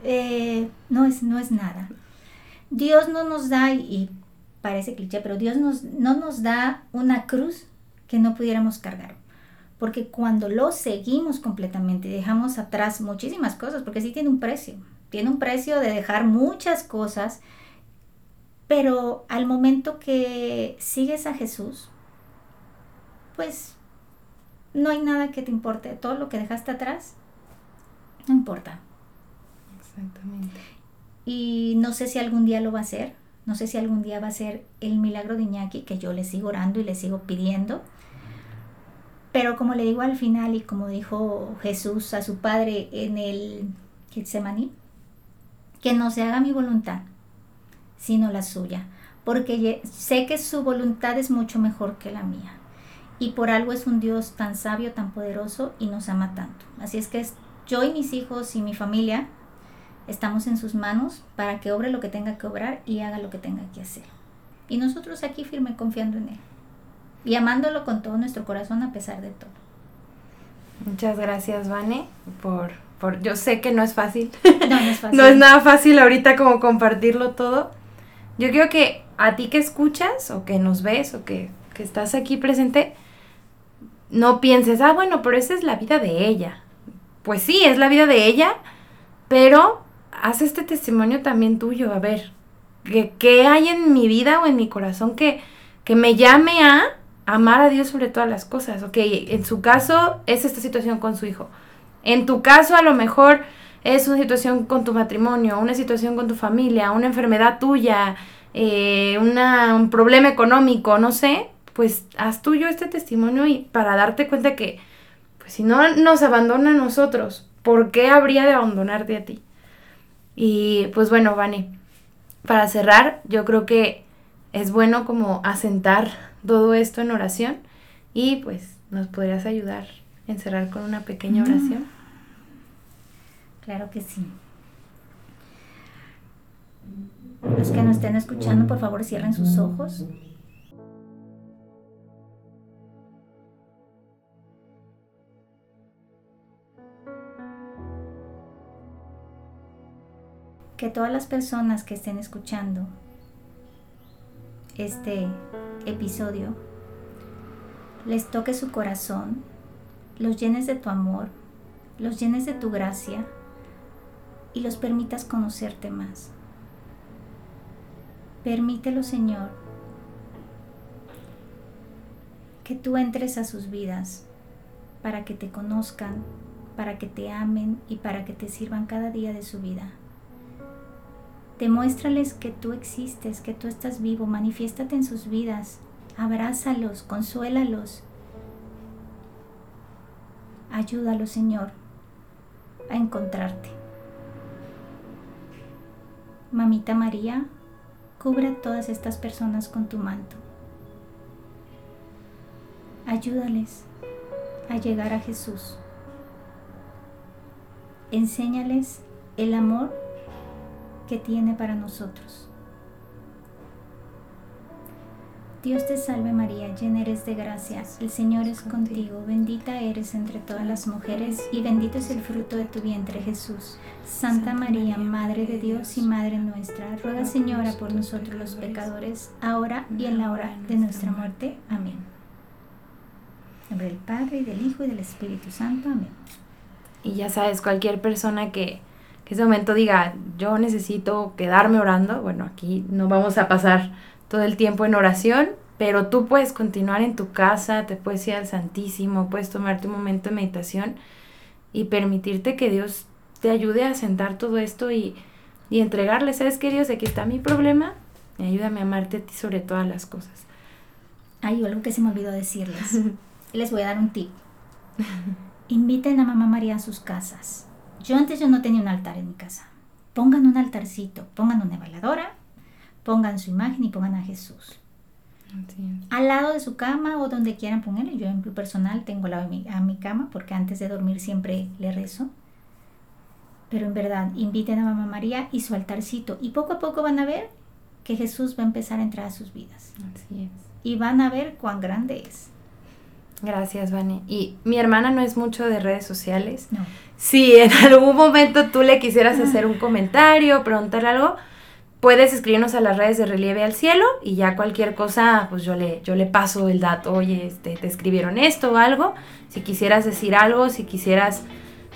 eh, no, es, no es nada. Dios no nos da, y parece cliché, pero Dios nos, no nos da una cruz que no pudiéramos cargar. Porque cuando lo seguimos completamente, dejamos atrás muchísimas cosas, porque sí tiene un precio. Tiene un precio de dejar muchas cosas pero al momento que sigues a Jesús, pues no hay nada que te importe. Todo lo que dejaste atrás, no importa. Exactamente. Y no sé si algún día lo va a hacer. No sé si algún día va a ser el milagro de Iñaki, que yo le sigo orando y le sigo pidiendo. Pero como le digo al final y como dijo Jesús a su padre en el Getsemaní, que no se haga mi voluntad, sino la suya. porque sé que su voluntad es mucho mejor que la mía. Y por algo es un Dios tan sabio, tan poderoso y nos ama tanto. Así es que yo y mis hijos y mi familia estamos en sus manos para que obre lo que tenga que obrar y haga lo que tenga que hacer. Y nosotros aquí firme confiando en Él y amándolo con todo nuestro corazón a pesar de todo. Muchas gracias, Vane, por, por yo sé que no es fácil. No, no es fácil. no es nada fácil ahorita como compartirlo todo. Yo creo que a ti que escuchas o que nos ves o que, que estás aquí presente, no pienses, ah, bueno, pero esa es la vida de ella. Pues sí, es la vida de ella, pero haz este testimonio también tuyo, a ver, ¿qué, hay en mi vida o en mi corazón que, que me llame a amar a Dios sobre todas las cosas? Ok, en su caso es esta situación con su hijo. En tu caso a lo mejor es una situación con tu matrimonio, una situación con tu familia, una enfermedad tuya, eh, un problema económico, no sé, pues haz tuyo este testimonio y para darte cuenta que, pues si no nos abandona a nosotros, ¿por qué habría de abandonarte a ti? Y pues bueno, Vani, para cerrar, yo creo que es bueno como asentar todo esto en oración y pues nos podrías ayudar en cerrar con una pequeña oración. Claro que sí. Los que nos estén escuchando, por favor, cierren sus ojos. que todas las personas que estén escuchando este episodio les toque su corazón, los llenes de tu amor, los llenes de tu gracia y los permitas conocerte más. Permítelo, Señor, que tú entres a sus vidas para que te conozcan, para que te amen y para que te sirvan cada día de su vida. Demuéstrales que tú existes, que tú estás vivo, manifiéstate en sus vidas, abrázalos, consuélalos. Ayúdalos, Señor, a encontrarte. Mamita María, cubre a todas estas personas con tu manto. Ayúdales a llegar a Jesús. Enséñales el amor que tiene para nosotros. Dios te salve María, llena eres de gracia, el Señor es contigo, bendita eres entre todas las mujeres y bendito es el fruto de tu vientre Jesús. Santa María, Madre de Dios y Madre nuestra, ruega Señora por nosotros los pecadores, ahora y en la hora de nuestra muerte. Amén. En nombre del Padre y del Hijo y del Espíritu Santo. Amén. Y ya sabes, cualquier persona que que ese momento diga, yo necesito quedarme orando, bueno, aquí no vamos a pasar todo el tiempo en oración, pero tú puedes continuar en tu casa, te puedes ir al Santísimo, puedes tomarte un momento de meditación y permitirte que Dios te ayude a sentar todo esto y, y entregarle, ¿sabes qué Dios? Aquí está mi problema, y ayúdame a amarte a ti sobre todas las cosas. Hay algo que se me olvidó decirles. Les voy a dar un tip. Inviten a Mamá María a sus casas yo antes yo no tenía un altar en mi casa. Pongan un altarcito, pongan una veladora, pongan su imagen y pongan a Jesús. Al lado de su cama o donde quieran ponerle. Yo en mi personal tengo la, a, mi, a mi cama porque antes de dormir siempre le rezo. Pero en verdad, inviten a Mamá María y su altarcito. Y poco a poco van a ver que Jesús va a empezar a entrar a sus vidas. Así es. Y van a ver cuán grande es. Gracias, Vani. Y mi hermana no es mucho de redes sociales. No. Si en algún momento tú le quisieras hacer un comentario, preguntar algo, puedes escribirnos a las redes de Relieve al Cielo y ya cualquier cosa, pues yo le, yo le paso el dato. Oye, este, te escribieron esto o algo. Si quisieras decir algo, si quisieras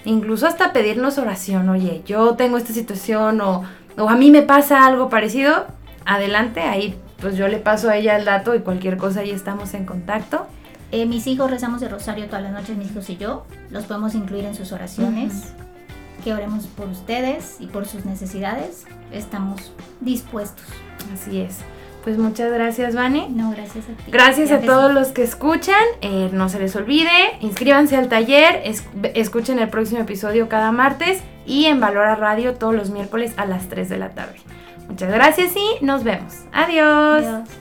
incluso hasta pedirnos oración. Oye, yo tengo esta situación o, o a mí me pasa algo parecido. Adelante, ahí pues yo le paso a ella el dato y cualquier cosa ahí estamos en contacto. Eh, mis hijos rezamos de rosario todas las noches, mis hijos y yo. Los podemos incluir en sus oraciones. Que oremos por ustedes y por sus necesidades. Estamos dispuestos. Así es. Pues muchas gracias, Vane. No, gracias a ti. Gracias a todos los que escuchan. Eh, no se les olvide, inscríbanse al taller, escuchen el próximo episodio cada martes y en Valora Radio todos los miércoles a las 3 de la tarde. Muchas gracias y nos vemos. Adiós. Adiós.